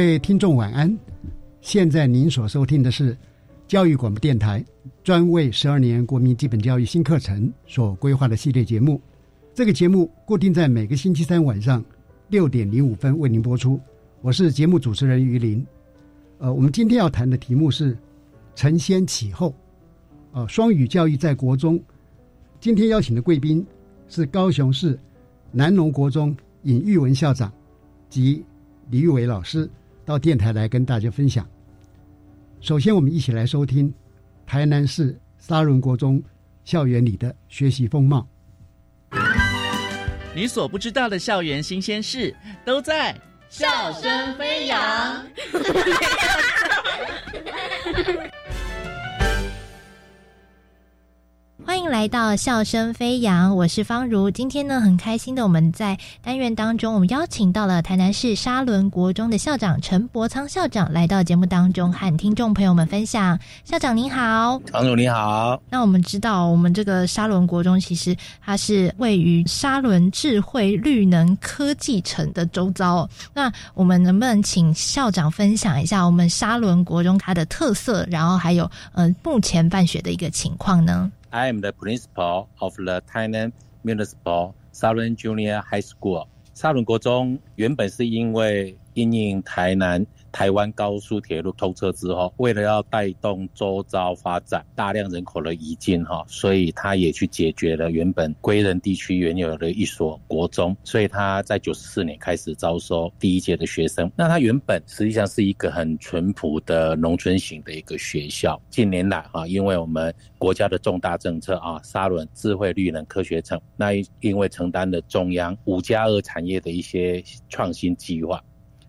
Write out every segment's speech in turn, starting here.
各位听众晚安，现在您所收听的是教育广播电台专为十二年国民基本教育新课程所规划的系列节目。这个节目固定在每个星期三晚上六点零五分为您播出。我是节目主持人于林。呃，我们今天要谈的题目是承先启后，呃，双语教育在国中。今天邀请的贵宾是高雄市南农国中尹玉文校长及。李玉伟老师到电台来跟大家分享。首先，我们一起来收听台南市沙仑国中校园里的学习风貌。你所不知道的校园新鲜事，都在笑声飞扬。欢迎来到笑声飞扬，我是方如。今天呢，很开心的，我们在单元当中，我们邀请到了台南市沙仑国中的校长陈伯仓校长来到节目当中，和听众朋友们分享。校长您好，方如你好。那我们知道，我们这个沙仑国中其实它是位于沙仑智慧绿能科技城的周遭。那我们能不能请校长分享一下我们沙仑国中它的特色，然后还有呃目前办学的一个情况呢 ？I am the principal of the Tainan Municipal Southern Junior High School。沙仑国中原本是因为因应台南。 台湾高速铁路通车之后，为了要带动周遭发展，大量人口的移进哈，所以他也去解决了原本归仁地区原有的一所国中，所以他在九十四年开始招收第一届的学生。那他原本实际上是一个很淳朴的农村型的一个学校。近年来哈，因为我们国家的重大政策啊，沙仑智慧绿能科学城，那因为承担了中央五加二产业的一些创新计划。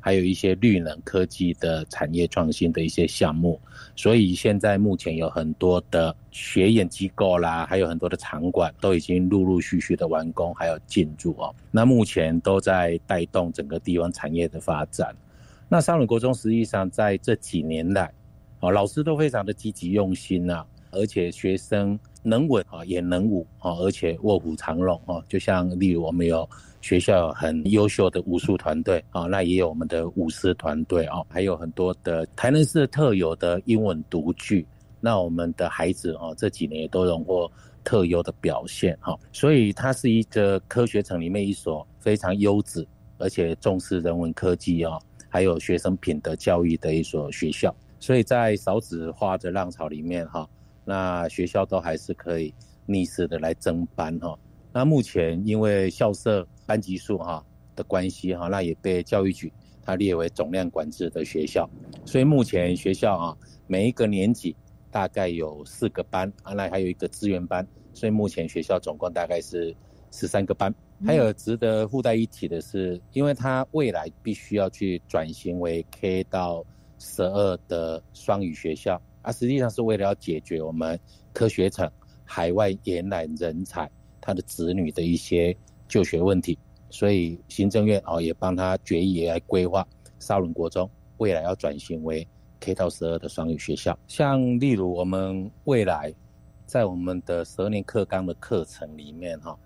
还有一些绿能科技的产业创新的一些项目，所以现在目前有很多的学研机构啦，还有很多的场馆都已经陆陆续续的完工，还有进驻哦。那目前都在带动整个地方产业的发展。那三仑国中实际上在这几年来，哦，老师都非常的积极用心呐，而且学生能文啊也能武啊，而且卧虎藏龙啊，就像例如我们有。学校很优秀的武术团队啊，那也有我们的舞狮团队啊，还有很多的台南市特有的英文读剧。那我们的孩子啊，这几年也都荣获特优的表现哈。所以它是一个科学城里面一所非常优质，而且重视人文科技啊，还有学生品德教育的一所学校。所以在少子化的浪潮里面哈，那学校都还是可以逆势的来增班哈。那目前因为校舍班级数哈的关系哈，那也被教育局它列为总量管制的学校，所以目前学校啊每一个年级大概有四个班啊，那还有一个资源班，所以目前学校总共大概是十三个班。还有值得附带一提的是，因为它未来必须要去转型为 K 到十二的双语学校，啊，实际上是为了要解决我们科学城海外延揽人才。他的子女的一些就学问题，所以行政院哦也帮他决议也来规划沙仑国中未来要转型为 K 到十二的双语学校。像例如我们未来在我们的十二年课纲的课程里面哈，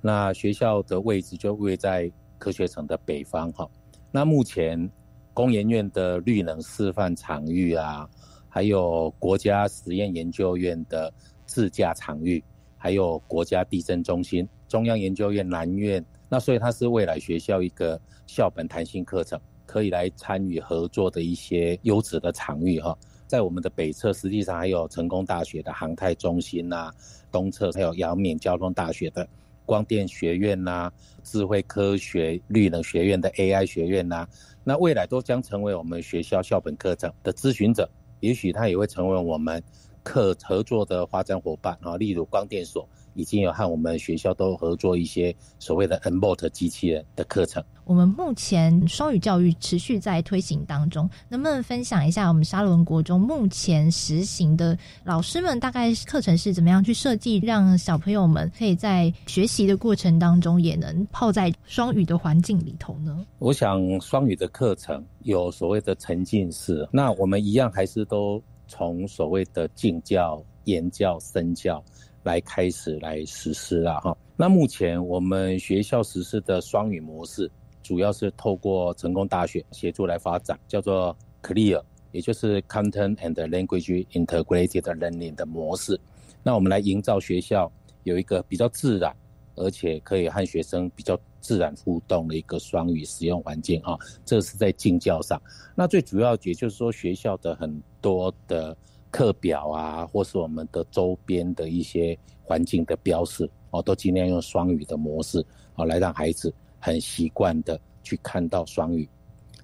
那学校的位置就位在科学城的北方哈，那目前工研院的绿能示范场域啊，还有国家实验研究院的自驾场域，还有国家地震中心、中央研究院南院，那所以它是未来学校一个校本弹性课程，可以来参与合作的一些优质的场域哈。在我们的北侧，实际上还有成功大学的航太中心呐，东侧还有阳明交通大学的光电学院呐，智慧科学绿能学院的 AI 学院呐，那未来都将成为我们学校校本课程的咨询者，也许他也会成为我们课合作的发展伙伴啊，例如光电所。已经有和我们学校都合作一些所谓的 Nbot 机器人的课程。我们目前双语教育持续在推行当中，能不能分享一下我们沙伦国中目前实行的老师们大概课程是怎么样去设计，让小朋友们可以在学习的过程当中也能泡在双语的环境里头呢？我想双语的课程有所谓的沉浸式，那我们一样还是都从所谓的敬教、言教、身教。来开始来实施了哈。那目前我们学校实施的双语模式，主要是透过成功大学协助来发展，叫做 Clear，也就是 Content and Language Integrated Learning 的模式。那我们来营造学校有一个比较自然，而且可以和学生比较自然互动的一个双语使用环境啊。这是在进教上。那最主要也就是说学校的很多的。课表啊，或是我们的周边的一些环境的标示哦，都尽量用双语的模式啊，来让孩子很习惯的去看到双语。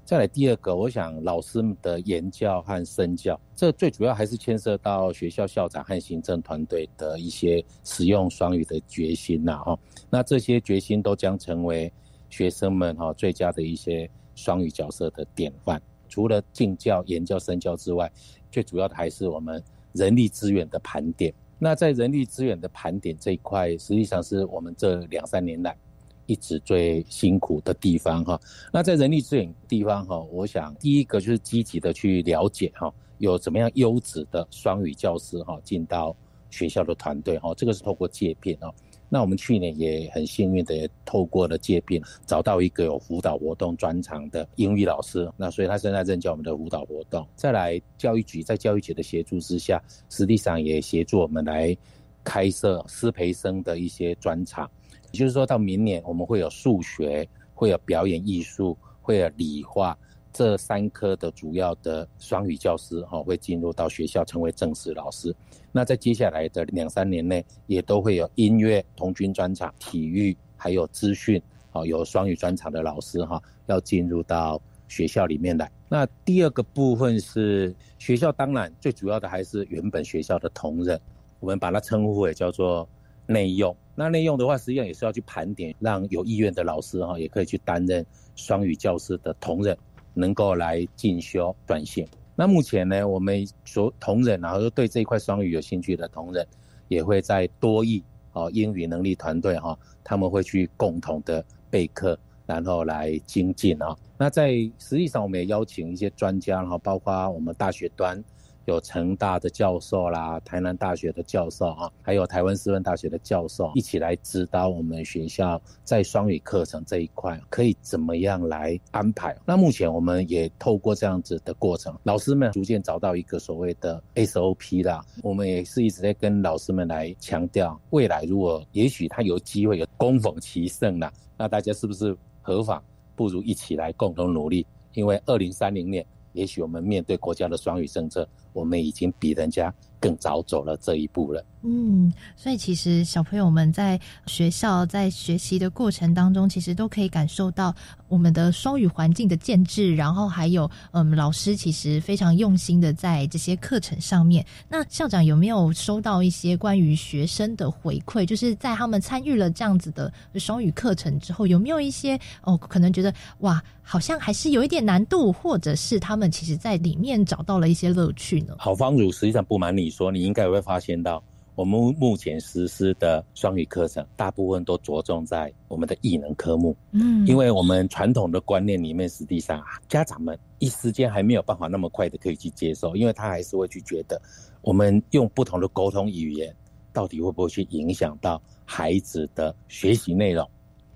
再来第二个，我想老师们的言教和身教，这最主要还是牵涉到学校校长和行政团队的一些使用双语的决心呐哈。那这些决心都将成为学生们哈最佳的一些双语角色的典范。除了进教、言教、身教之外，最主要的还是我们人力资源的盘点。那在人力资源的盘点这一块，实际上是我们这两三年来一直最辛苦的地方哈。那在人力资源地方哈，我想第一个就是积极的去了解哈，有怎么样优质的双语教师哈进到学校的团队哈，这个是透过借聘哦。那我们去年也很幸运的也透过了借聘，找到一个有辅导活动专长的英语老师，那所以他现在任教我们的辅导活动。再来教育局在教育局的协助之下，实际上也协助我们来开设师培生的一些专场，也就是说到明年我们会有数学，会有表演艺术，会有理化。这三科的主要的双语教师哈会进入到学校成为正式老师。那在接下来的两三年内，也都会有音乐、童军专场、体育还有资讯哦，有双语专场的老师哈要进入到学校里面来。那第二个部分是学校，当然最主要的还是原本学校的同仁，我们把它称呼为叫做内用。那内用的话，实际上也是要去盘点，让有意愿的老师哈也可以去担任双语教师的同仁。能够来进修转型。那目前呢，我们所同仁，然后对这一块双语有兴趣的同仁，也会在多益哦英语能力团队哈，他们会去共同的备课，然后来精进啊。那在实际上，我们也邀请一些专家，然后包括我们大学端。有成大的教授啦，台南大学的教授啊，还有台湾师范大学的教授一起来指导我们学校在双语课程这一块可以怎么样来安排。那目前我们也透过这样子的过程，老师们逐渐找到一个所谓的 SOP 啦。我们也是一直在跟老师们来强调，未来如果也许他有机会有攻逢其胜啦，那大家是不是何妨不如一起来共同努力？因为二零三零年。也许我们面对国家的双语政策，我们已经比人家更早走了这一步了。嗯，所以其实小朋友们在学校在学习的过程当中，其实都可以感受到我们的双语环境的建制，然后还有嗯，老师其实非常用心的在这些课程上面。那校长有没有收到一些关于学生的回馈？就是在他们参与了这样子的双语课程之后，有没有一些哦，可能觉得哇，好像还是有一点难度，或者是他们其实在里面找到了一些乐趣呢？好，方如实际上不瞒你说，你应该也会发现到。我们目前实施的双语课程，大部分都着重在我们的艺能科目。嗯，因为我们传统的观念里面，实际上啊家长们一时间还没有办法那么快的可以去接受，因为他还是会去觉得，我们用不同的沟通语言，到底会不会去影响到孩子的学习内容，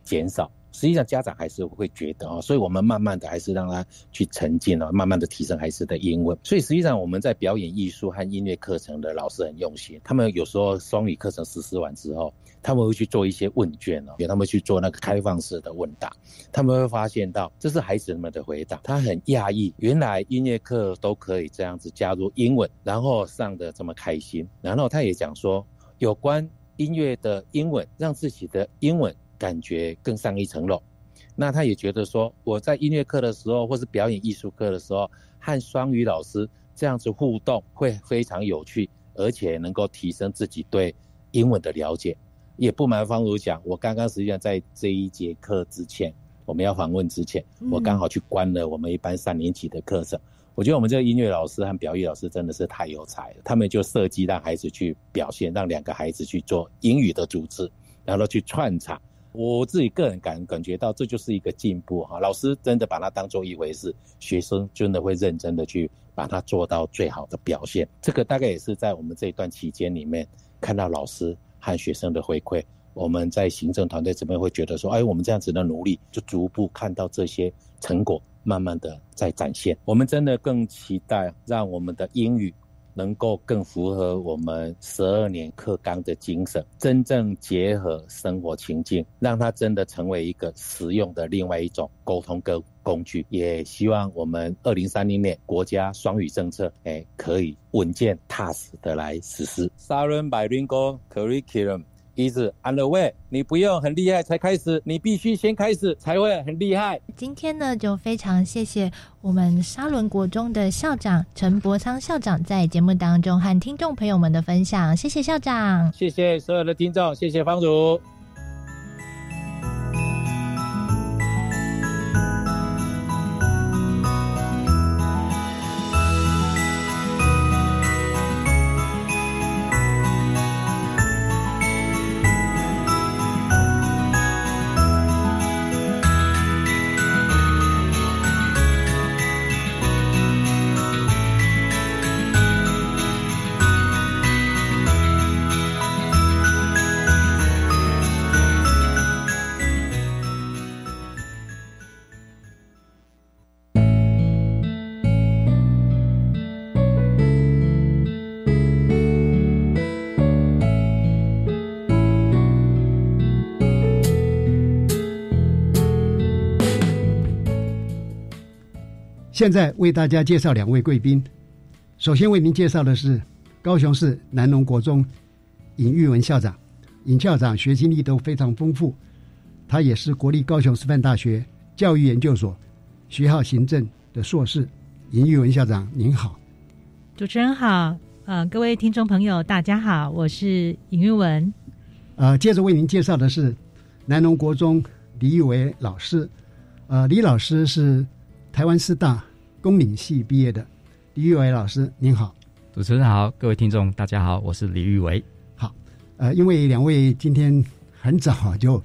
减少实际上家长还是会觉得啊，所以我们慢慢的还是让他去沉浸了，慢慢的提升孩子的英文。所以实际上我们在表演艺术和音乐课程的老师很用心，他们有时候双语课程实施完之后，他们会去做一些问卷哦，给他们去做那个开放式的问答，他们会发现到这是孩子们的回答，他很讶异，原来音乐课都可以这样子加入英文，然后上的这么开心，然后他也讲说有关音乐的英文，让自己的英文。感觉更上一层楼，那他也觉得说，我在音乐课的时候，或是表演艺术课的时候，和双语老师这样子互动会非常有趣，而且能够提升自己对英文的了解。也不瞒方如讲，我刚刚实际上在这一节课之前，我们要访问之前，我刚好去关了我们一般三年级的课程。我觉得我们这个音乐老师和表演老师真的是太有才了，他们就设计让孩子去表现，让两个孩子去做英语的组织，然后去串场。我自己个人感感觉到，这就是一个进步哈。老师真的把它当做一回事，学生真的会认真的去把它做到最好的表现。这个大概也是在我们这一段期间里面看到老师和学生的回馈。我们在行政团队这边会觉得说，哎，我们这样子的努力，就逐步看到这些成果慢慢的在展现。我们真的更期待让我们的英语。能够更符合我们十二年课纲的精神，真正结合生活情境，让它真的成为一个实用的另外一种沟通跟工具。也希望我们二零三零年国家双语政策，哎，可以稳健踏实的来实施。Siren Bilingual Curriculum。Is on the way，你不用很厉害才开始，你必须先开始才会很厉害。今天呢，就非常谢谢我们沙伦国中的校长陈伯昌校长在节目当中和听众朋友们的分享，谢谢校长，谢谢所有的听众，谢谢方主。现在为大家介绍两位贵宾。首先为您介绍的是高雄市南农国中尹玉文校长。尹校长学经历都非常丰富，他也是国立高雄师范大学教育研究所学校行政的硕士。尹玉文校长您好，主持人好，呃，各位听众朋友大家好，我是尹玉文。呃，接着为您介绍的是南农国中李玉伟老师。呃，李老师是台湾师大。公领系毕业的李玉伟老师，您好，主持人好，各位听众大家好，我是李玉伟。好，呃，因为两位今天很早就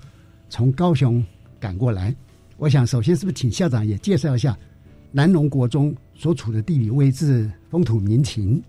从高雄赶过来，我想首先是不是请校长也介绍一下南农国中所处的地理位置、风土民情？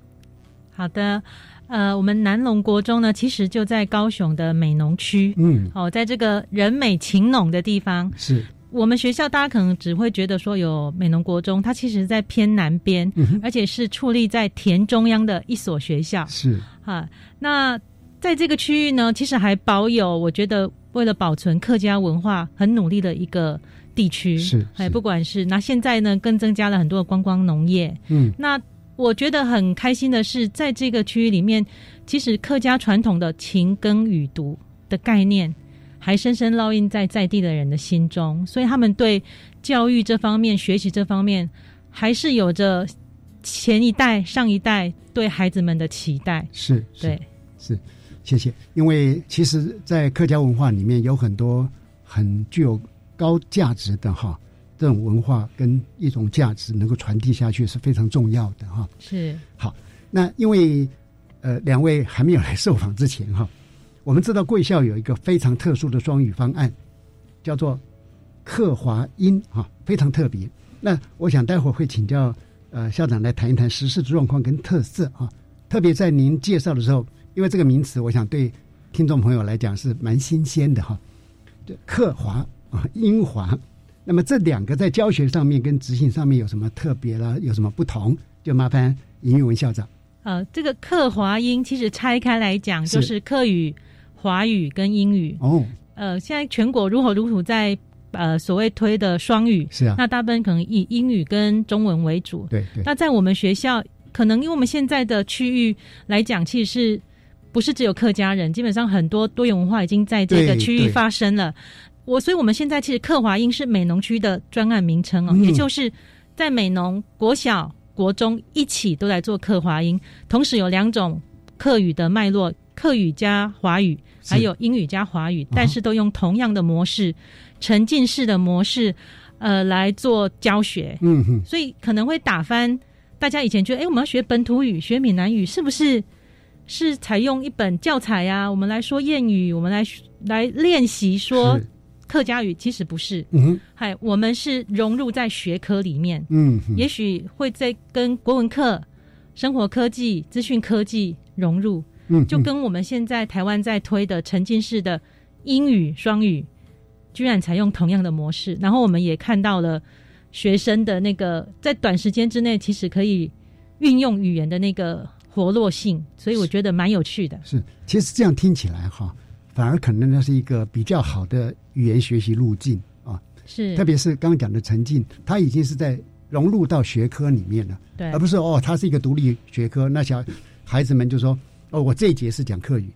好的，呃，我们南龙国中呢，其实就在高雄的美浓区，嗯，哦，在这个人美情浓的地方是。我们学校大家可能只会觉得说有美浓国中，它其实在偏南边，而且是矗立在田中央的一所学校。是啊，那在这个区域呢，其实还保有我觉得为了保存客家文化很努力的一个地区。是，哎，不管是那现在呢，更增加了很多的观光农业。嗯，那我觉得很开心的是，在这个区域里面，其实客家传统的勤耕雨读的概念。还深深烙印在在地的人的心中，所以他们对教育这方面、学习这方面，还是有着前一代、上一代对孩子们的期待。是，对，是，谢谢。因为其实，在客家文化里面，有很多很具有高价值的哈，这种文化跟一种价值能够传递下去是非常重要的哈。是，好，那因为呃，两位还没有来受访之前哈。我们知道贵校有一个非常特殊的双语方案，叫做克华英啊，非常特别。那我想待会儿会请教呃校长来谈一谈实施的状况跟特色啊。特别在您介绍的时候，因为这个名词，我想对听众朋友来讲是蛮新鲜的哈。克华啊，英华。那么这两个在教学上面跟执行上面有什么特别了？有什么不同？就麻烦尹玉文校长。呃，这个克华英其实拆开来讲，就是课语、华语跟英语。哦。呃，现在全国如火如荼在呃所谓推的双语，是啊。那大部分可能以英语跟中文为主。对对。那在我们学校，可能因为我们现在的区域来讲，其实是不是只有客家人？基本上很多多元文化已经在这个区域发生了。我所以我们现在其实客华英是美农区的专案名称哦，也就是在美农国小、国中一起都来做客华英，同时有两种客语的脉络，客语加华语。还有英语加华语，但是都用同样的模式，沉浸式的模式，呃，来做教学。嗯哼，所以可能会打翻大家以前觉得，哎，我们要学本土语、学闽南语，是不是是采用一本教材呀？我们来说谚语，我们来来练习说客家语，其实不是。嗯哼，嗨，我们是融入在学科里面。嗯，也许会在跟国文课、生活科技、资讯科技融入。嗯，就跟我们现在台湾在推的沉浸式的英语双语，居然采用同样的模式，然后我们也看到了学生的那个在短时间之内其实可以运用语言的那个活络性，所以我觉得蛮有趣的。是，其实这样听起来哈，反而可能那是一个比较好的语言学习路径啊。是，特别是刚刚讲的沉浸，它已经是在融入到学科里面了，对，而不是哦，它是一个独立学科，那小孩子们就说。哦，我这一节是讲客语，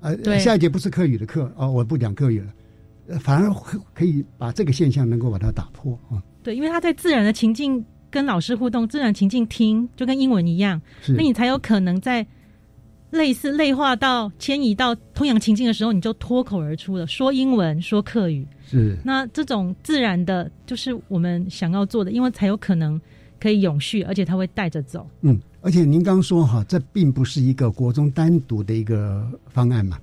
呃，下一节不是客语的课，哦，我不讲客语了，反而可以把这个现象能够把它打破啊。对，因为他在自然的情境跟老师互动，自然情境听就跟英文一样，那你才有可能在类似类化到迁移到通阳情境的时候，你就脱口而出了说英文说客语，是。那这种自然的，就是我们想要做的，因为才有可能可以永续，而且他会带着走，嗯。而且您刚说哈，这并不是一个国中单独的一个方案嘛，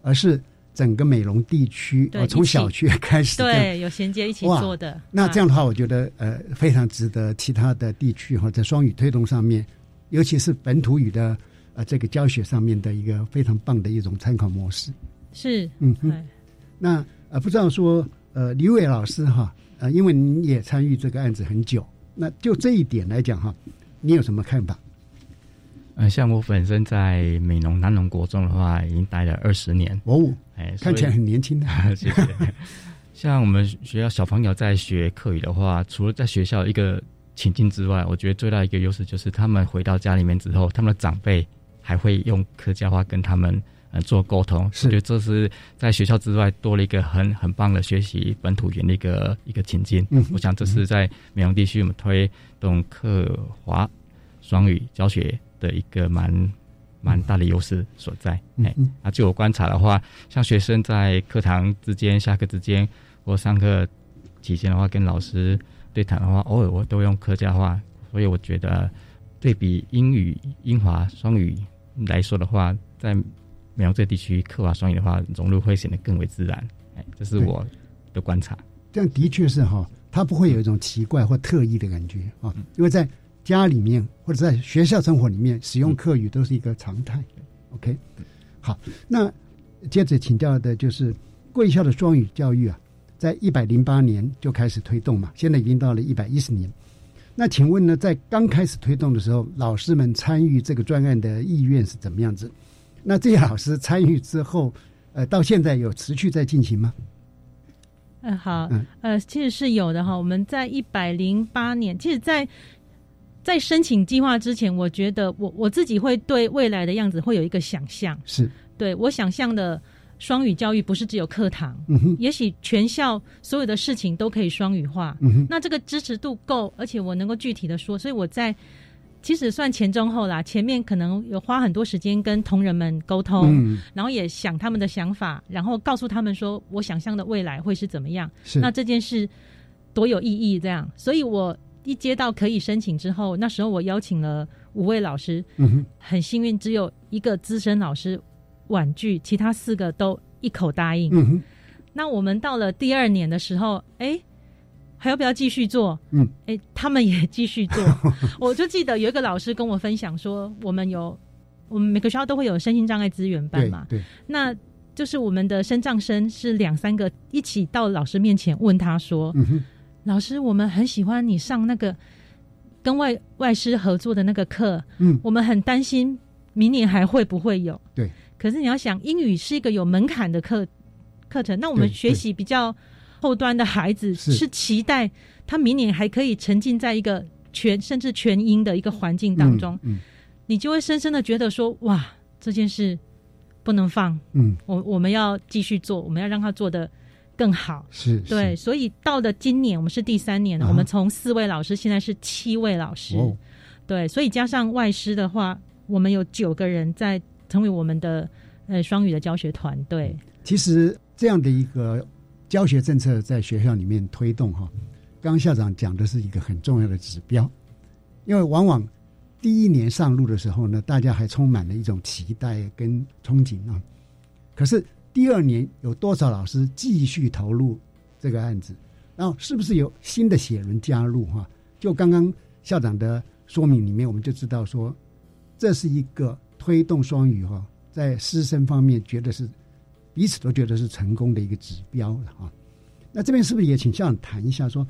而是整个美容地区，从小区开始，对，有衔接一起做的。那这样的话，我觉得呃非常值得其他的地区哈，在双语推动上面，尤其是本土语的呃这个教学上面的一个非常棒的一种参考模式。是，嗯哼。那呃不知道说呃李伟老师哈，呃因为您也参与这个案子很久，那就这一点来讲哈，你有什么看法？呃，像我本身在美农南农国中的话，已经待了二十年哦，哎，看起来很年轻的，谢谢。像我们学校小朋友在学课语的话，除了在学校一个情境之外，我觉得最大一个优势就是他们回到家里面之后，他们的长辈还会用客家话跟他们呃做沟通，是，我觉得这是在学校之外多了一个很很棒的学习本土语言的一个一个情境。嗯，我想这是在美容地区我们推动客华双语教学。的一个蛮蛮大的优势所在，哎，啊，据我观察的话，像学生在课堂之间、下课之间或上课期间的话，跟老师对谈的话，偶尔我都用客家话，所以我觉得对比英语、英华双语来说的话，在美容这地区，客华双语的话，融入会显得更为自然，哎，这是我的观察。这样的确是哈，他不会有一种奇怪或特异的感觉啊，因为在。家里面或者在学校生活里面使用客语都是一个常态。OK，好，那接着请教的就是贵校的双语教育啊，在一百零八年就开始推动嘛，现在已经到了一百一十年。那请问呢，在刚开始推动的时候，老师们参与这个专案的意愿是怎么样子？那这些老师参与之后，呃，到现在有持续在进行吗？嗯，好，呃，其实是有的哈。我们在一百零八年，其实，在在申请计划之前，我觉得我我自己会对未来的样子会有一个想象，是。对我想象的双语教育不是只有课堂，嗯哼，也许全校所有的事情都可以双语化，嗯哼，那这个支持度够，而且我能够具体的说，所以我在其实算前中后啦，前面可能有花很多时间跟同仁们沟通，嗯，然后也想他们的想法，然后告诉他们说我想象的未来会是怎么样，是。那这件事多有意义，这样，所以我。一接到可以申请之后，那时候我邀请了五位老师，很幸运只有一个资深老师婉拒，其他四个都一口答应。那我们到了第二年的时候，哎，还要不要继续做？嗯，哎，他们也继续做。我就记得有一个老师跟我分享说，我们有我们每个学校都会有身心障碍资源班嘛，对，那就是我们的升降生是两三个一起到老师面前问他说：“老师，我们很喜欢你上那个跟外外师合作的那个课，嗯，我们很担心明年还会不会有？对。可是你要想，英语是一个有门槛的课课程，那我们学习比较后端的孩子是期待他明年还可以沉浸在一个全甚至全英的一个环境当中，嗯，你就会深深的觉得说，哇，这件事。”不能放，嗯，我我们要继续做，我们要让他做的更好，是对，所以到了今年，我们是第三年了，我们从四位老师现在是七位老师，对，所以加上外师的话，我们有九个人在成为我们的呃双语的教学团队。其实这样的一个教学政策在学校里面推动哈，刚刚校长讲的是一个很重要的指标，因为往往。第一年上路的时候呢，大家还充满了一种期待跟憧憬啊。可是第二年有多少老师继续投入这个案子？然后是不是有新的血轮加入？哈，就刚刚校长的说明里面，我们就知道说，这是一个推动双语哈，在师生方面觉得是彼此都觉得是成功的一个指标了哈。那这边是不是也请校长谈一下，说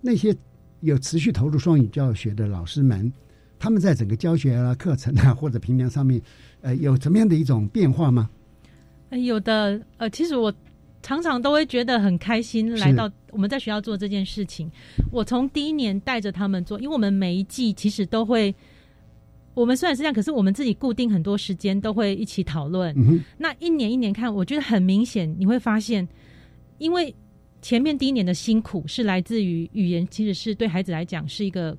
那些有持续投入双语教学的老师们？他们在整个教学啊、课程啊或者评量上面，呃，有怎么样的一种变化吗？有的，呃，其实我常常都会觉得很开心，来到我们在学校做这件事情。我从第一年带着他们做，因为我们每一季其实都会，我们虽然是这样，可是我们自己固定很多时间都会一起讨论。那一年一年看，我觉得很明显，你会发现，因为前面第一年的辛苦是来自于语言，其实是对孩子来讲是一个。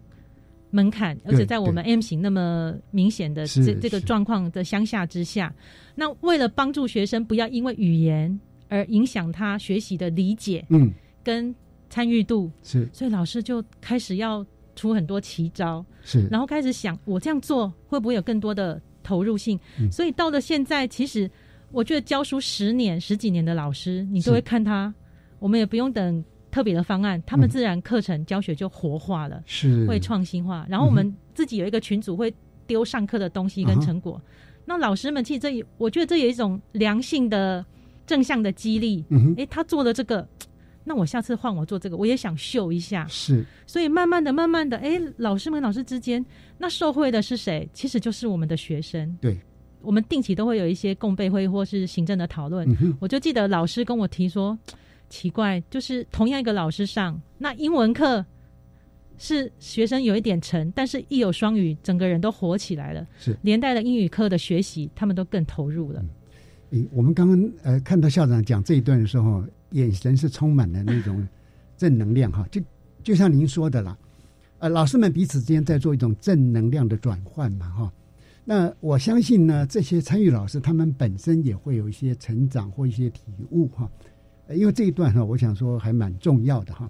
门槛，而且在我们 M 型那么明显的这这个状况的乡下之下，那为了帮助学生不要因为语言而影响他学习的理解，嗯，跟参与度是，所以老师就开始要出很多奇招，是，然后开始想我这样做会不会有更多的投入性？所以到了现在，其实我觉得教书十年十几年的老师，你都会看他，我们也不用等。特别的方案，他们自然课程教学就活化了，是会创新化。然后我们自己有一个群组，会丢上课的东西跟成果。那老师们其实这，我觉得这有一种良性的正向的激励。嗯哎，他做了这个，那我下次换我做这个，我也想秀一下。是，所以慢慢的、慢慢的，哎，老师们老师之间，那受惠的是谁？其实就是我们的学生。对，我们定期都会有一些共备会或是行政的讨论。我就记得老师跟我提说。奇怪，就是同样一个老师上那英文课，是学生有一点沉，但是一有双语，整个人都活起来了。是连带了英语课的学习，他们都更投入了。诶，我们刚刚呃看到校长讲这一段的时候，眼神是充满了那种正能量哈，就就像您说的啦，呃，老师们彼此之间在做一种正能量的转换嘛哈。那我相信呢，这些参与老师他们本身也会有一些成长或一些体悟哈。因为这一段哈，我想说还蛮重要的哈，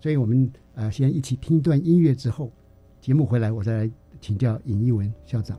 所以我们呃先一起听一段音乐之后，节目回来我再来请教尹一文校长。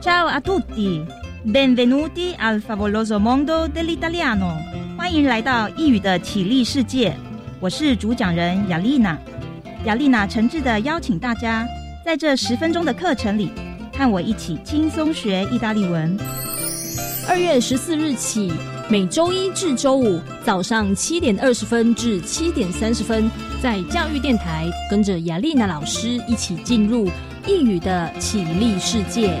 Ciao a tutti, benvenuti al favoloso mondo dell'italiano。欢迎来到异语的绮丽世界。我是主讲人雅丽娜。雅丽娜诚挚的邀请大家，在这十分钟的课程里，和我一起轻松学意大利文。二月十四日起，每周一至周五早上七点二十分至七点三十分。在教育电台，跟着雅丽娜老师一起进入异语的绮丽世界。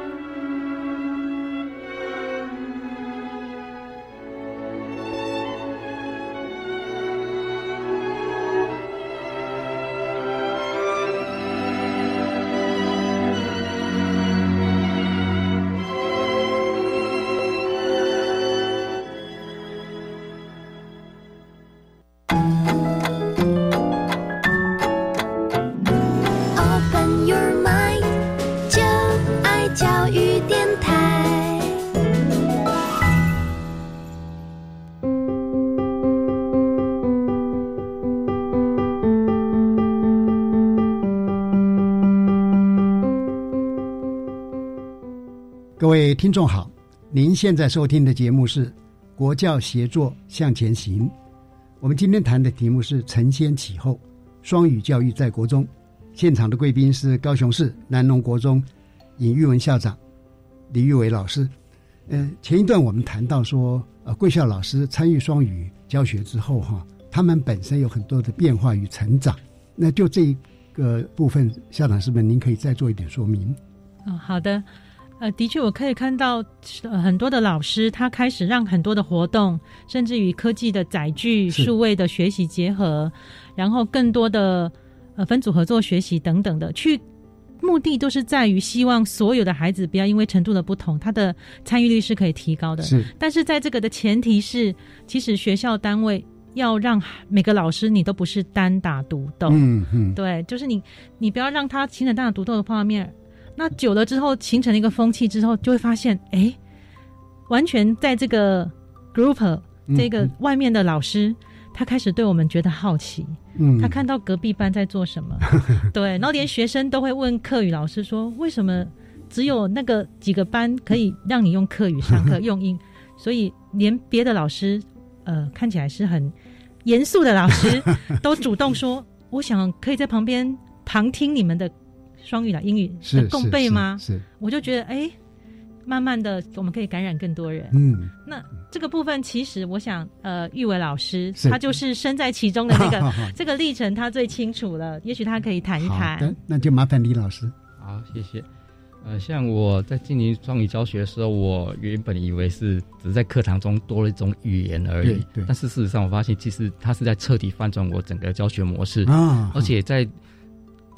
听众好，您现在收听的节目是《国教协作向前行》。我们今天谈的题目是“承先启后，双语教育在国中”。现场的贵宾是高雄市南农国中尹玉文校长、李玉伟老师。呃，前一段我们谈到说，呃，贵校老师参与双语教学之后，哈，他们本身有很多的变化与成长。那就这一个部分，校长是不是您可以再做一点说明？嗯，好的。呃，的确，我可以看到呃很多的老师，他开始让很多的活动，甚至与科技的载具、数位的学习结合，然后更多的呃分组合作学习等等的，去目的都是在于希望所有的孩子不要因为程度的不同，他的参与率是可以提高的。是，但是在这个的前提是，其实学校单位要让每个老师你都不是单打独斗。嗯嗯，对，就是你你不要让他形成单打独斗的画面。那久了之后，形成了一个风气之后，就会发现，哎，完全在这个 group 这个外面的老师，他开始对我们觉得好奇，嗯，他看到隔壁班在做什么，对，然后连学生都会问课语老师说，为什么只有那个几个班可以让你用课语上课 用英，所以连别的老师，呃，看起来是很严肃的老师，都主动说，我想可以在旁边旁听你们的。双语的，英语的共备吗？是，我就觉得，哎，慢慢的，我们可以感染更多人。嗯，那这个部分，其实我想，呃，玉伟老师他就是身在其中的那个 这个历程，他最清楚了。也许他可以谈一谈。那就麻烦李老师。好，谢谢。呃，像我在进行双语教学的时候，我原本以为是只是在课堂中多了一种语言而已。对。但是事实上，我发现其实他是在彻底翻转我整个教学模式啊，而且在。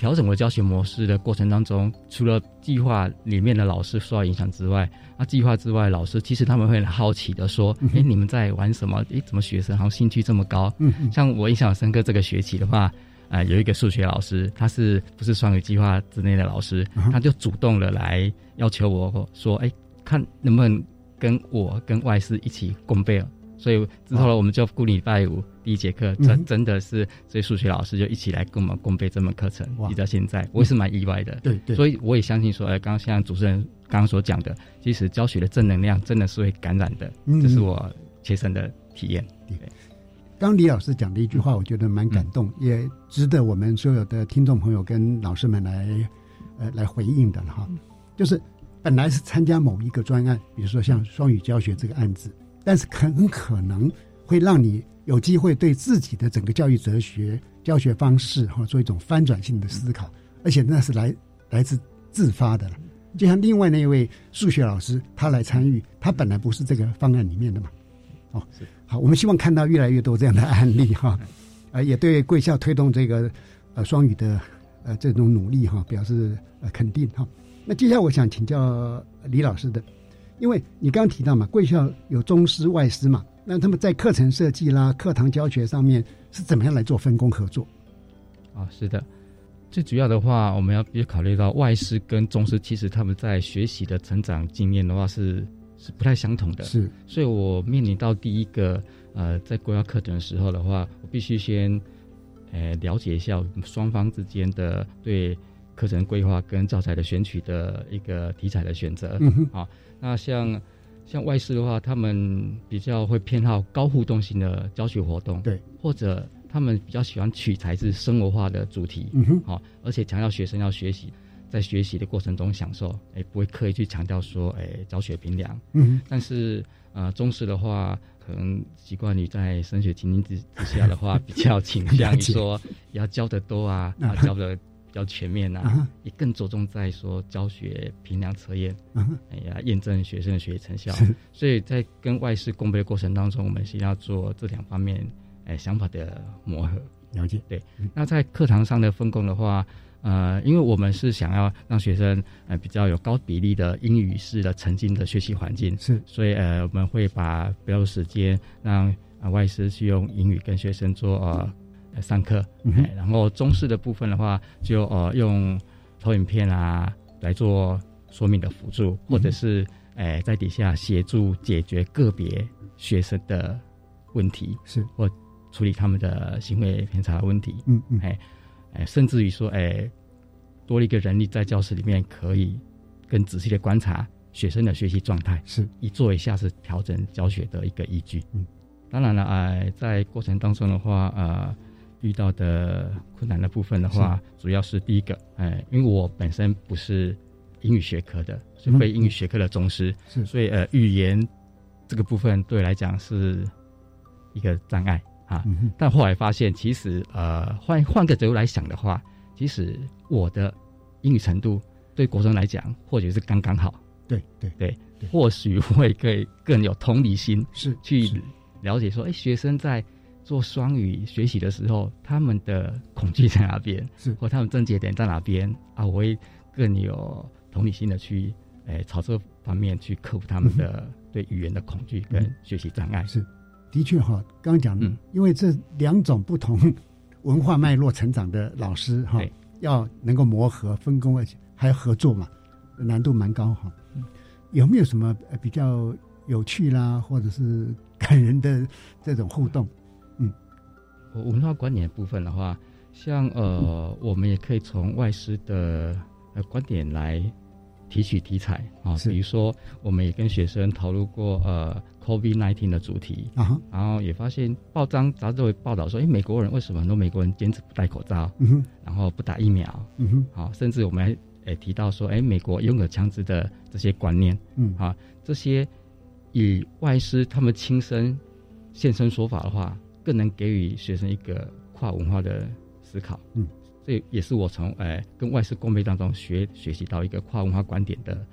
调整我教学模式的过程当中，除了计划里面的老师受到影响之外，那计划之外，老师其实他们会很好奇的说：“哎，你们在玩什么？哎，怎么学生好像兴趣这么高？”嗯像我印象深刻，这个学期的话，啊，有一个数学老师，他是不是双语计划之内的老师，他就主动的来要求我说：“哎，看能不能跟我跟外师一起共备。”所以之后呢，我们就固礼拜五第一节课，真真的是这数学老师就一起来跟我们共备这门课程，一直到现在，我也是蛮意外的。对对，所以我也相信说，哎，刚刚像主持人刚刚所讲的，其实教学的正能量真的是会感染的，这是我切身的体验。对，刚李老师讲的一句话，我觉得蛮感动，也值得我们所有的听众朋友跟老师们来呃来回应的哈。就是本来是参加某一个专案，比如说像双语教学这个案子，但是很可能会让你有机会对自己的整个教育哲学、教学方式哈做一种翻转性的思考，而且那是来来自自发的了。就像另外那一位数学老师，他来参与，他本来不是这个方案里面的嘛。哦，好，我们希望看到越来越多这样的案例哈，啊，也对贵校推动这个呃双语的呃这种努力哈表示呃肯定哈。那接下来我想请教李老师的，因为你刚刚提到嘛，贵校有中师外师嘛，那他们在课程设计啦、课堂教学上面是怎么样来做分工合作？啊，是的，最主要的话，我们要别考虑到外师跟中师，其实他们在学习的成长经验的话是。是不太相同的，是，所以我面临到第一个，呃，在规划课程的时候的话，我必须先，呃，了解一下双方之间的对课程规划跟教材的选取的一个题材的选择。嗯好，那像像外师的话，他们比较会偏好高互动性的教学活动，对，或者他们比较喜欢取材自生活化的主题，嗯哼，好，而且强调学生要学习。在学习的过程中享受，哎，不会刻意去强调说，哎，教学评量。嗯，但是，呃，中式的话，可能习惯于在升学情境之之下的话，比较倾向于说要教的多啊，要 教的比较全面啊，也更着重在说教学评量测验，哎呀，验证学生的学习成效。所以在跟外师共备的过程当中，我们先要做这两方面，哎，想法的磨合。了解。对。那在课堂上的分工的话。呃，因为我们是想要让学生呃比较有高比例的英语式的沉浸的学习环境，是，所以呃我们会把比较多时间让啊外师去用英语跟学生做呃上课，嗯，然后中式的部分的话就呃用投影片啊来做说明的辅助，或者是哎在底下协助解决个别学生的问题，是，或处理他们的行为偏差的问题，嗯嗯，哎。哎，甚至于说，哎，多了一个人力在教室里面，可以更仔细的观察学生的学习状态，是。以做一下是调整教学的一个依据。嗯，当然了，哎，在过程当中的话，呃，遇到的困难的部分的话，主要是第一个，哎，因为我本身不是英语学科的，是非英语学科的宗师，是，所以呃，语言这个部分对我来讲是一个障碍。啊，但后来发现，其实呃，换换个角度来想的话，其实我的英语程度对国中来讲，或许是刚刚好。对对对，或许会可以更有同理心，是去了解说，哎，学生在做双语学习的时候，他们的恐惧在哪边，是或他们症结点在哪边啊？我会更有同理心的去，哎，朝这方面去克服他们的对语言的恐惧跟学习障碍。是。的确哈，刚刚讲，因为这两种不同文化脉络成长的老师哈，要能够磨合、分工，而且还要合作嘛，难度蛮高哈。有没有什么比较有趣啦，或者是感人的这种互动？嗯，文化观点部分的话，像呃，我们也可以从外师的呃观点来提取题材啊，比如说，我们也跟学生讨论过呃。Covid nineteen 的主题啊，然后也发现报章杂志会报道说，哎，美国人为什么很多美国人坚持不戴口罩，嗯然后不打疫苗，嗯哼。好，甚至我们还诶提到说，哎，美国拥有枪支的这些观念，嗯，啊，这些以外师他们亲身现身说法的话，更能给予学生一个跨文化的思考，嗯，这也是我从诶跟外事共备当中学学习到一个跨文化观点的。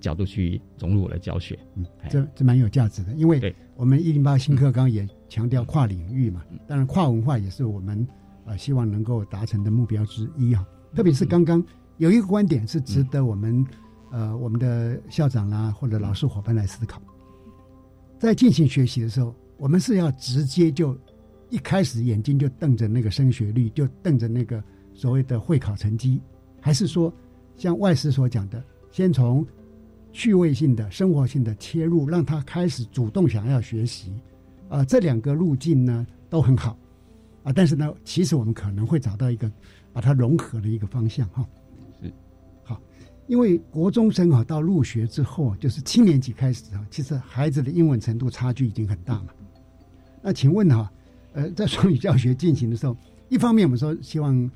角度去融入我的教学，嗯，这这蛮有价值的，因为我们一零八新课纲也强调跨领域嘛，当然跨文化也是我们啊希望能够达成的目标之一啊。特别是刚刚有一个观点是值得我们呃我们的校长啦或者老师伙伴来思考，在进行学习的时候，我们是要直接就一开始眼睛就瞪着那个升学率，就瞪着那个所谓的会考成绩，还是说像外师所讲的，先从趣味性的、生活性的切入，让他开始主动想要学习，啊，这两个路径呢都很好，啊，但是呢，其实我们可能会找到一个把它融合的一个方向，哈，因为国中生啊到入学之后，就是七年级开始啊，其实孩子的英文程度差距已经很大嘛。那请问哈，呃，在双语教学进行的时候，一方面我们说希望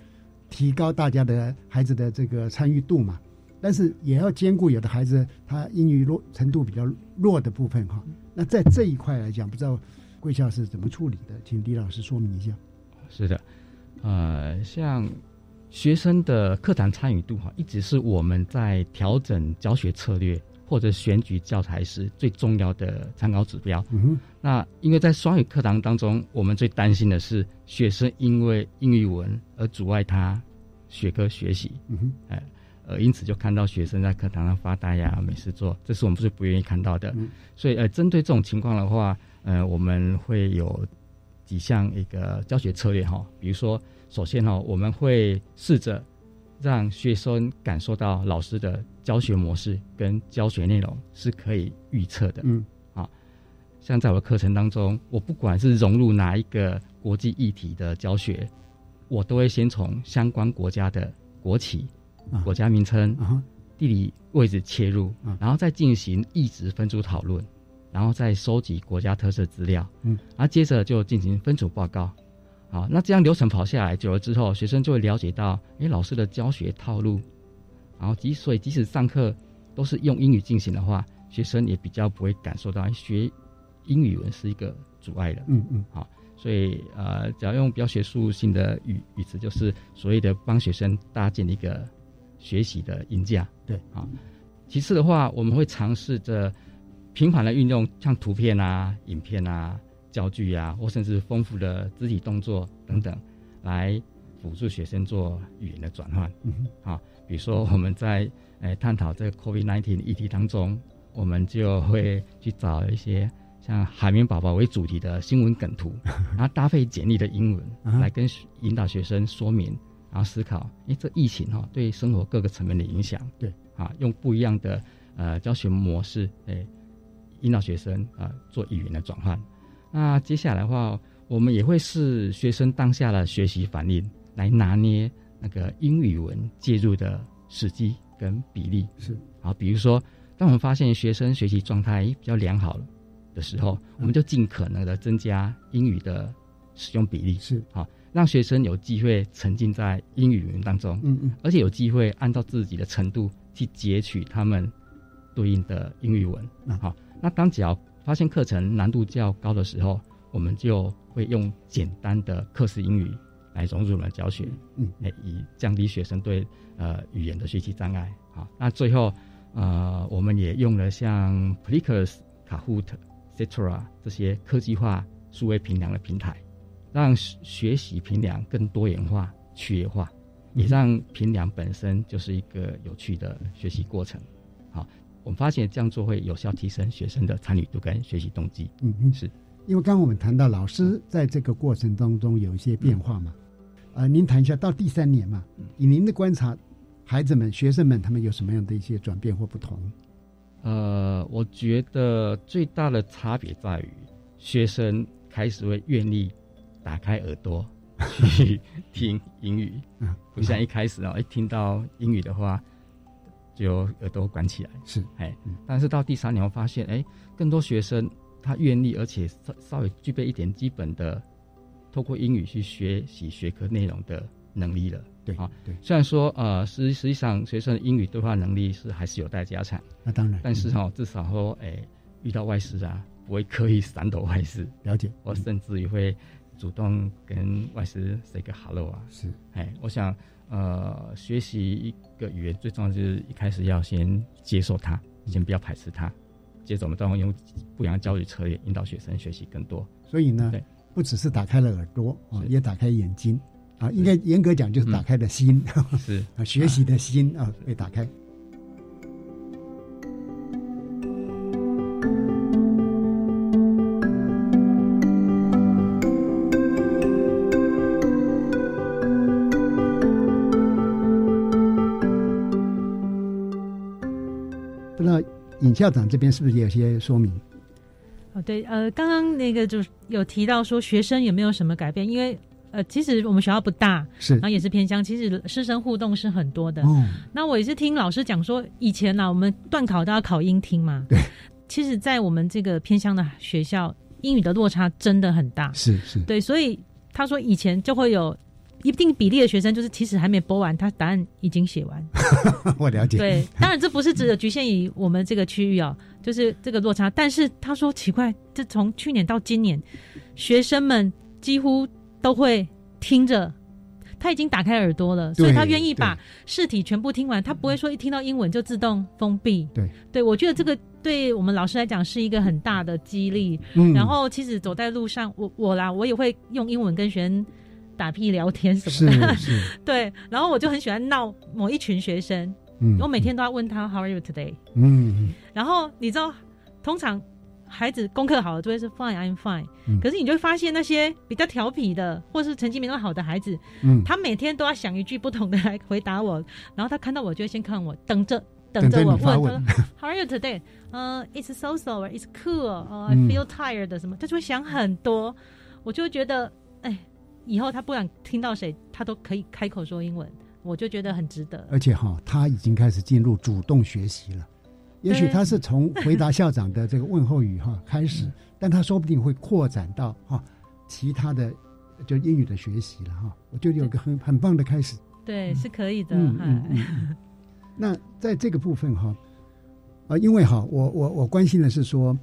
提高大家的孩子的这个参与度嘛，但是也要兼顾有的孩子他英语弱程度比较弱的部分哈。那在这一块来讲，不知道贵校是怎么处理的？请李老师说明一下。是的，呃，像学生的课堂参与度哈，一直是我们在调整教学策略。或者选举教材时最重要的参考指标。嗯那因为在双语课堂当中，我们最担心的是学生因为英语文而阻碍他学科学习。嗯哼，哎，呃，因此就看到学生在课堂上发呆呀、没事做，这是我们最不愿意看到的。嗯、所以，呃，针对这种情况的话，呃，我们会有几项一个教学策略哈，比如说，首先哈，我们会试着。让学生感受到老师的教学模式跟教学内容是可以预测的。嗯，啊，像在我的课程当中，我不管是融入哪一个国际议题的教学，我都会先从相关国家的国旗、国家名称、地理位置切入，然后再进行意值分组讨论，然后再收集国家特色资料。嗯，然后接着就进行分组报告。好，那这样流程跑下来久了之后，学生就会了解到，哎，老师的教学套路，然后即所以即使上课都是用英语进行的话，学生也比较不会感受到学英语文是一个阻碍的。嗯嗯，好，所以呃，只要用比较学术性的语语词，就是所谓的帮学生搭建一个学习的音架。对，好，其次的话，我们会尝试着频繁的运用像图片啊、影片啊。教具啊，或甚至丰富的肢体动作等等，来辅助学生做语言的转换。嗯，好，比如说我们在诶探讨这个 COVID-19 议题当中，我们就会去找一些像海绵宝宝为主题的新闻梗图，然后搭配简历的英文，来跟引导学生说明，然后思考，诶，这疫情哈对生活各个层面的影响。对，啊，用不一样的呃教学模式，诶，引导学生啊做语言的转换。那接下来的话，我们也会视学生当下的学习反应来拿捏那个英语文介入的时机跟比例。是，好，比如说，当我们发现学生学习状态比较良好的时候，我们就尽可能的增加英语的使用比例。是，好，让学生有机会沉浸在英语文当中。嗯嗯，而且有机会按照自己的程度去截取他们对应的英语文。那好，那当只要发现课程难度较高的时候，我们就会用简单的课时英语来融入我们的教学，嗯，以降低学生对呃语言的学习障碍。好，那最后呃，我们也用了像 Plicus、Kahoot、Cetera 这些科技化数位评量的平台，让学习评量更多元化、趣味化，也让评量本身就是一个有趣的学习过程。好，我们发现这样做会有效提升学生的参与度跟学习动机。嗯嗯，是。因为刚刚我们谈到老师在这个过程当中有一些变化嘛，呃，您谈一下到第三年嘛，以您的观察，孩子们、学生们他们有什么样的一些转变或不同？呃，我觉得最大的差别在于，学生开始会愿意打开耳朵去 听英语，嗯，不像一开始哦，一听到英语的话就耳朵管起来。是，哎，但是到第三年，我发现，哎，更多学生。他愿意，而且稍稍微具备一点基本的，透过英语去学习学科内容的能力了。对啊，对。虽然说呃，实实际上学生的英语对话能力是还是有待加强。那当然。但是哈，至少说，哎，遇到外事啊，不会刻意闪躲外事。了解。我甚至也会主动跟外事 say 个 hello 啊。是。哎，我想呃，学习一个语言最重要就是一开始要先接受它，先不要排斥它。接着我们都用不一样的教育策略引导学生学习更多。所以呢，不只是打开了耳朵啊，也打开眼睛啊，应该严格讲就是打开了心，是 啊，学习的心啊被打开。尹校长这边是不是也有些说明？哦，对，呃，刚刚那个就有提到说学生有没有什么改变？因为呃，其实我们学校不大，是，然后也是偏乡，其实师生互动是很多的。哦，那我也是听老师讲说，以前呢，我们段考都要考英听嘛。对，其实，在我们这个偏乡的学校，英语的落差真的很大。是是，对，所以他说以前就会有一定比例的学生，就是其实还没播完，他答案已经写完。我了解。对，当然这不是只有局限于我们这个区域哦，就是这个落差。但是他说奇怪，这从去年到今年，学生们几乎都会听着。他已经打开耳朵了，所以他愿意把试题全部听完。他不会说一听到英文就自动封闭。对，对我觉得这个对我们老师来讲是一个很大的激励。嗯然后，其实走在路上，我我啦，我也会用英文跟学生打屁聊天什么的。是是。对，然后我就很喜欢闹某一群学生。嗯。我每天都要问他 How are you today？嗯。然后你知道，通常。孩子功课好了就会是 fine I'm fine，可是你就会发现那些比较调皮的，或是成绩没那么好的孩子，嗯，他每天都要想一句不同的来回答我，然后他看到我就会先看我，等着等着我问他说 How are you today？呃，It's so so，It's cool，I feel tired 什么，他就会想很多，我就会觉得，哎，以后他不管听到谁，他都可以开口说英文，我就觉得很值得。而且哈，他已经开始进入主动学习了。也许他是从回答校长的这个问候语哈开始，但他说不定会扩展到哈其他的就英语的学习了哈。我觉得有个很很棒的开始。对，是可以的。嗯嗯嗯。那在这个部分哈，啊，因为哈，我我我关心的是说，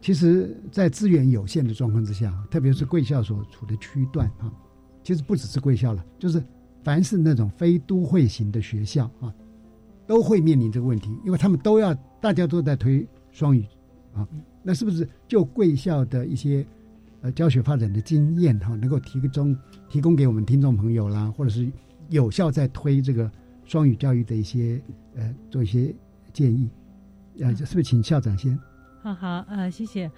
其实，在资源有限的状况之下，特别是贵校所处的区段哈，其实不只是贵校了，就是凡是那种非都会型的学校啊。都会面临这个问题，因为他们都要，大家都在推双语，啊，那是不是就贵校的一些呃教学发展的经验哈，能够提供提供给我们听众朋友啦，或者是有效在推这个双语教育的一些呃做一些建议，呃，是不是请校长先？好好呃，谢谢。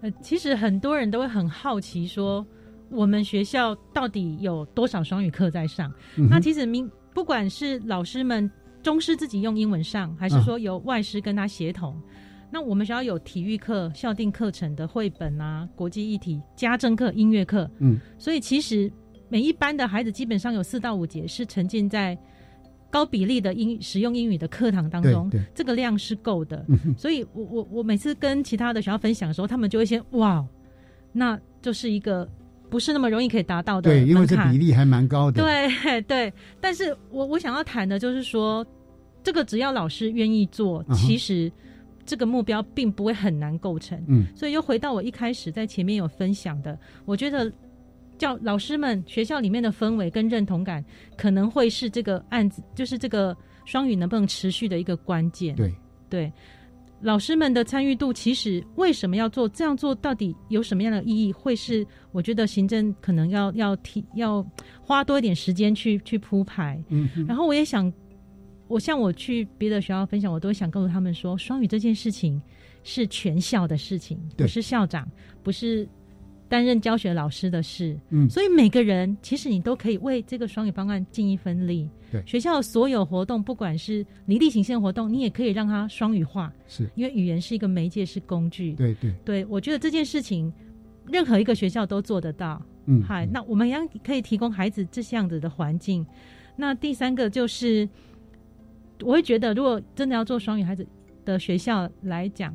呃，其实很多人都会很好奇说，我们学校到底有多少双语课在上？那其实明不管是老师们。中师自己用英文上，还是说由外师跟他协同？那我们学校有体育课、校定课程的绘本啊，国际议题、家政课、音乐课。嗯，所以其实每一班的孩子基本上有四到五节是沉浸在高比例的英使用英语的课堂当中，这个量是够的。所以我我我每次跟其他的学校分享的时候，他们就会先哇，那就是一个。不是那么容易可以达到的，对，因为这比例还蛮高的。对 对，但是我我想要谈的就是说，这个只要老师愿意做，其实这个目标并不会很难构成。嗯，所以又回到我一开始在前面有分享的，我觉得教老师们学校里面的氛围跟认同感，可能会是这个案子，就是这个双语能不能持续的一个关键。对对。老师们的参与度，其实为什么要做这样做？到底有什么样的意义？会是我觉得行政可能要要提要花多一点时间去去铺排。嗯，然后我也想，我像我去别的学校分享，我都会想告诉他们说，双语这件事情是全校的事情，不是校长，不是。担任教学老师的事，嗯，所以每个人其实你都可以为这个双语方案尽一份力。对，学校所有活动，不管是离地形线活动，你也可以让它双语化，是因为语言是一个媒介，是工具。对对对，我觉得这件事情任何一个学校都做得到。嗯，嗨，那我们要可以提供孩子这样子的环境。那第三个就是，我会觉得，如果真的要做双语孩子的学校来讲。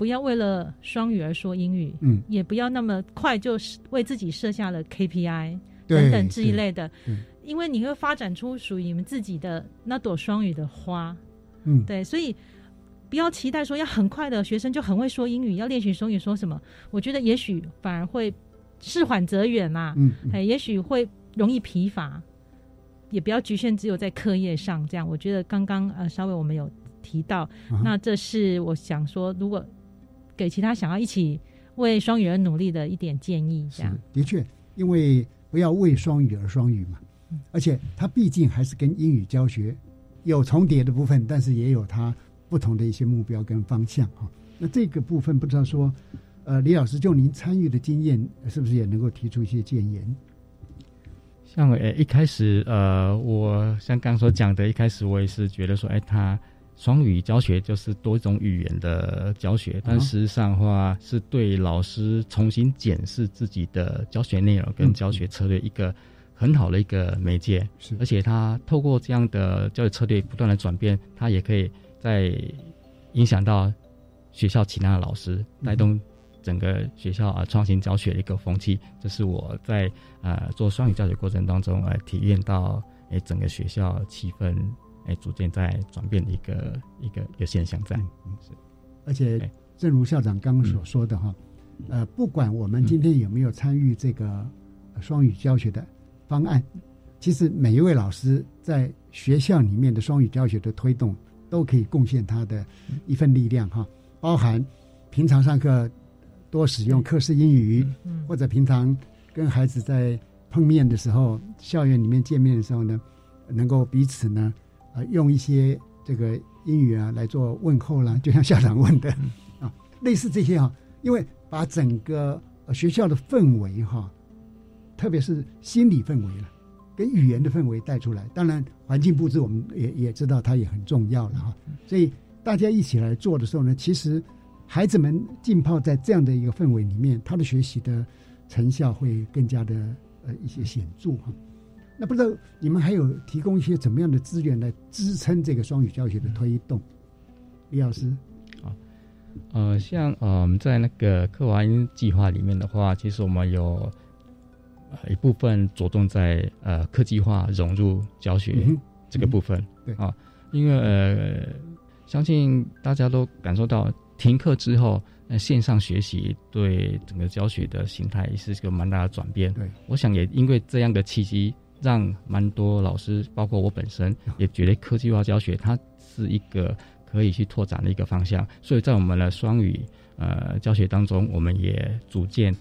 不要为了双语而说英语，嗯，也不要那么快就为自己设下了 KPI 等等这一类的，因为你会发展出属于你们自己的那朵双语的花，嗯，对，所以不要期待说要很快的学生就很会说英语，要练习双语说什么？我觉得也许反而会事缓则远嘛，嗯，哎，也许会容易疲乏，也不要局限只有在课业上这样。我觉得刚刚呃稍微我们有提到，那这是我想说如果。给其他想要一起为双语而努力的一点建议，这样的确，因为不要为双语而双语嘛，而且它毕竟还是跟英语教学有重叠的部分，但是也有它不同的一些目标跟方向哈。那这个部分不知道说，呃，李老师就您参与的经验，是不是也能够提出一些建言？像呃一开始呃，我像刚所讲的，一开始我也是觉得说，哎，他。双语教学就是多种语言的教学，但事实际上的话是对老师重新检视自己的教学内容跟教学策略一个很好的一个媒介。是，而且他透过这样的教育策略不断的转变，他也可以在影响到学校其他的老师，带动整个学校啊创新教学的一个风气，这是我在呃做双语教学过程当中呃体验到，哎，整个学校气氛哎逐渐在转变的一个一个一个现象在。嗯，是。而且正如校长刚刚所说的哈，呃，不管我们今天有没有参与这个双语教学的方案，其实每一位老师在学校里面的双语教学的推动，都可以贡献他的一份力量哈，包含平常上课。多使用课室英语，或者平常跟孩子在碰面的时候，校园里面见面的时候呢，能够彼此呢，呃，用一些这个英语啊来做问候啦，就像校长问的啊，类似这些啊，因为把整个学校的氛围哈，特别是心理氛围了，跟语言的氛围带出来。当然，环境布置我们也也知道它也很重要了哈。所以大家一起来做的时候呢，其实。孩子们浸泡在这样的一个氛围里面，他的学习的成效会更加的呃一些显著哈。那不知道你们还有提供一些怎么样的资源来支撑这个双语教学的推动？李老师，啊，呃，像呃我们在那个课华音计划里面的话，其实我们有呃一部分着重在呃科技化融入教学这个部分，对啊，因为呃相信大家都感受到。停课之后，那线上学习对整个教学的形态也是一个蛮大的转变。对，我想也因为这样的契机，让蛮多老师，包括我本身，也觉得科技化教学它是一个可以去拓展的一个方向。所以在我们的双语呃教学当中，我们也逐渐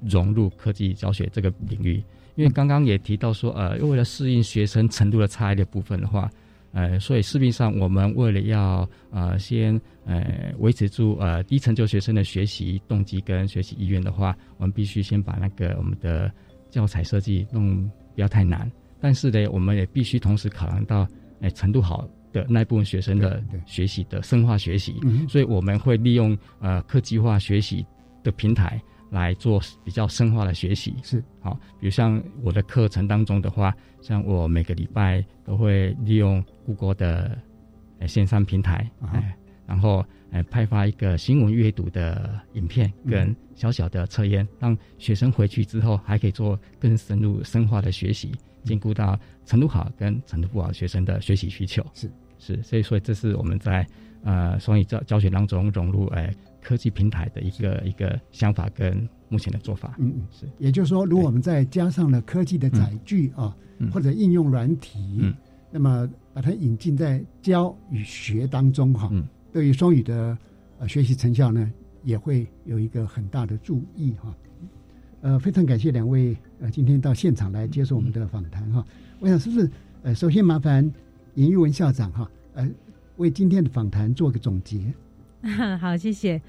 融入科技教学这个领域。因为刚刚也提到说，呃，为了适应学生程度的差异的部分的话。呃，所以市面上，我们为了要呃先呃维持住呃低成就学生的学习动机跟学习意愿的话，我们必须先把那个我们的教材设计弄不要太难。但是呢，我们也必须同时考量到哎程度好的那部分学生的学习的深化学习。所以我们会利用呃科技化学习的平台。来做比较深化的学习是好，比如像我的课程当中的话，像我每个礼拜都会利用 Google 的线上平台，哎，然后哎派发一个新闻阅读的影片跟小小的测验，让学生回去之后还可以做更深入深化的学习，兼顾到程度好跟程度不好学生的学习需求。是。是，所以说这是我们在呃双语教教学当中融入哎。科技平台的一个一个想法跟目前的做法，嗯嗯。是，也就是说，如果我们再加上了科技的载具啊，或者应用软体，那么把它引进在教与学当中哈，对于双语的呃学习成效呢，也会有一个很大的注意哈。呃，非常感谢两位呃今天到现场来接受我们的访谈哈。我想是不是呃，首先麻烦严玉文校长哈，呃，为今天的访谈做个总结。好，谢谢。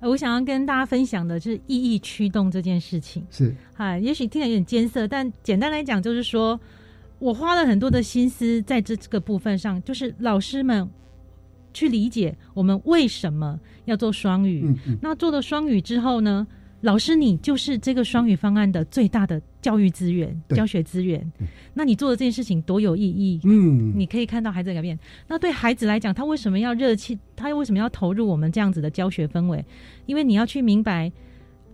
我想要跟大家分享的就是意义驱动这件事情。是，哈，也许听起来有点艰涩，但简单来讲，就是说我花了很多的心思在这这个部分上，就是老师们去理解我们为什么要做双语。那做了双语之后呢？老师，你就是这个双语方案的最大的教育资源、教学资源。那你做的这件事情多有意义？嗯，你可以看到孩子的改变。那对孩子来讲，他为什么要热气？他为什么要投入我们这样子的教学氛围？因为你要去明白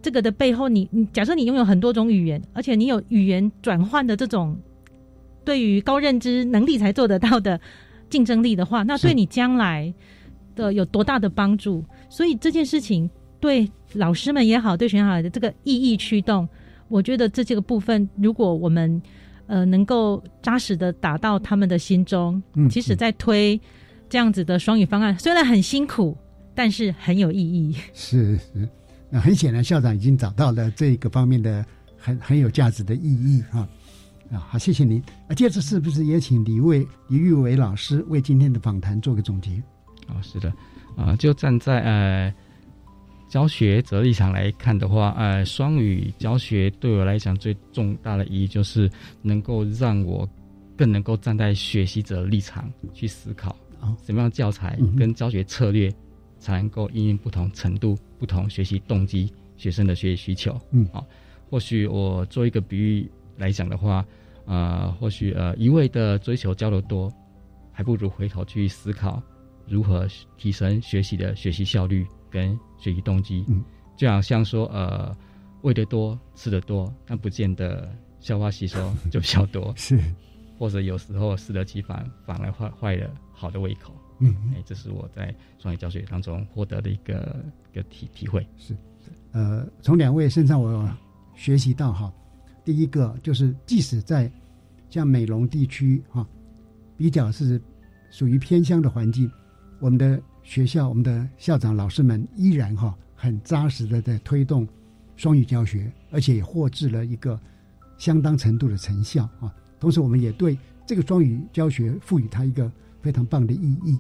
这个的背后。你你假设你拥有很多种语言，而且你有语言转换的这种对于高认知能力才做得到的竞争力的话，那对你将来的有多大的帮助？所以这件事情。对老师们也好，对学校的这个意义驱动，我觉得这几个部分，如果我们呃能够扎实的打到他们的心中，嗯，即使在推这样子的双语方案，虽然很辛苦，但是很有意义。是是，那很显然校长已经找到了这个方面的很很有价值的意义哈啊，好，谢谢您。啊，接着是不是也请李卫李玉伟老师为今天的访谈做个总结？啊，是的，啊，就站在呃。教学者立场来看的话，呃，双语教学对我来讲最重大的意义就是能够让我更能够站在学习者立场去思考，什么样的教材跟教学策略才能够应用不同程度、不同学习动机学生的学习需求。嗯，好，或许我做一个比喻来讲的话，呃，或许呃，一味的追求交流多，还不如回头去思考如何提升学习的学习效率。跟学习动机，嗯就好像说呃，喂的多，吃的多，但不见得消化吸收就比较多，是，或者有时候适得其反，反而坏坏了好的胃口。嗯，哎，这是我在双语教学当中获得的一个一个体体会。是，呃，从两位身上我学习到哈，第一个就是即使在像美容地区哈，比较是属于偏乡的环境，我们的学校、我们的校长、老师们依然哈很扎实的在推动双语教学，而且也获致了一个相当程度的成效啊。同时，我们也对这个双语教学赋予它一个非常棒的意义。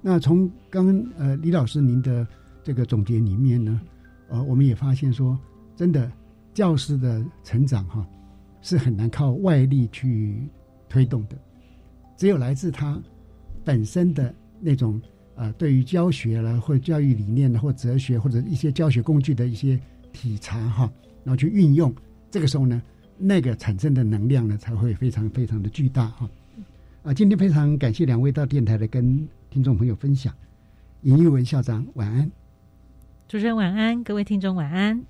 那从刚刚呃李老师您的这个总结里面呢，呃，我们也发现说，真的教师的成长哈是很难靠外力去推动的，只有来自他本身的那种呃对于教学了或教育理念的或哲学或者一些教学工具的一些体察哈，然后去运用，这个时候呢，那个产生的能量呢才会非常非常的巨大哈。啊，今天非常感谢两位到电台来跟听众朋友分享。尹玉文校长晚安，主持人晚安，各位听众晚安，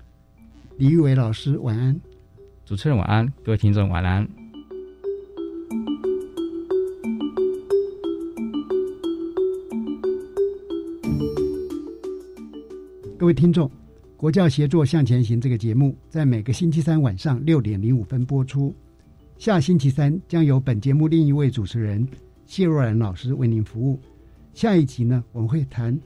李玉伟老师晚安，主持人晚安，各位听众晚安。各位听众，国教协作向前行这个节目在每个星期三晚上六点零五分播出。下星期三将由本节目另一位主持人谢若兰老师为您服务。下一集呢，我们会谈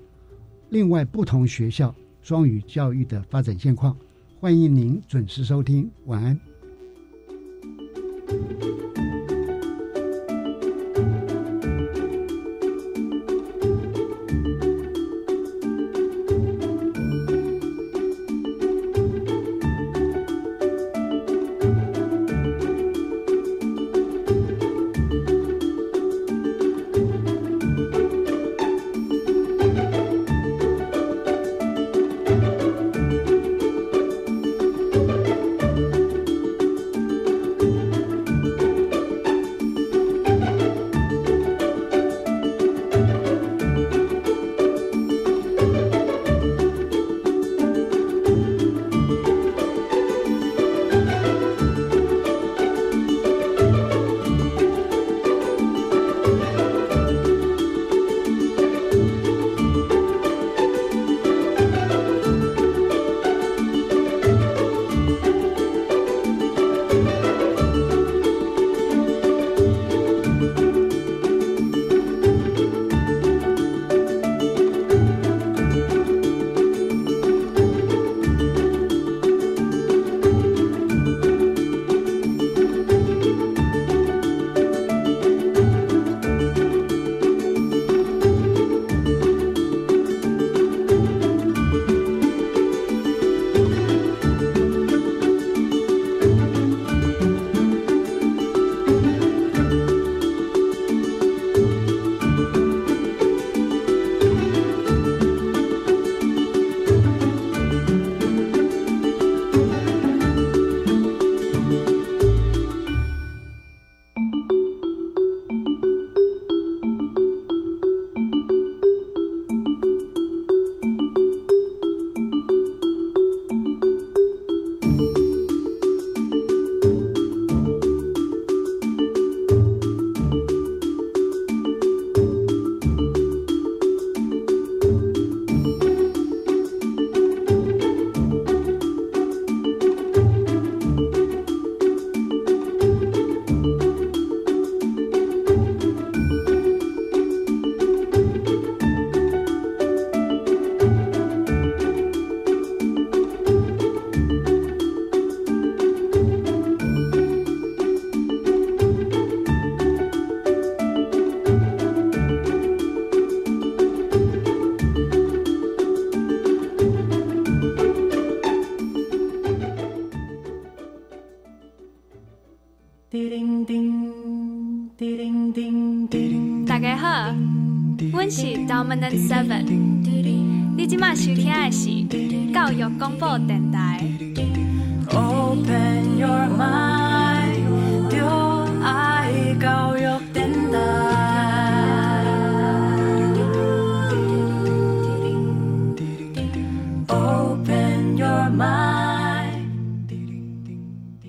另外不同学校双语教育的发展现况。欢迎您准时收听，晚安。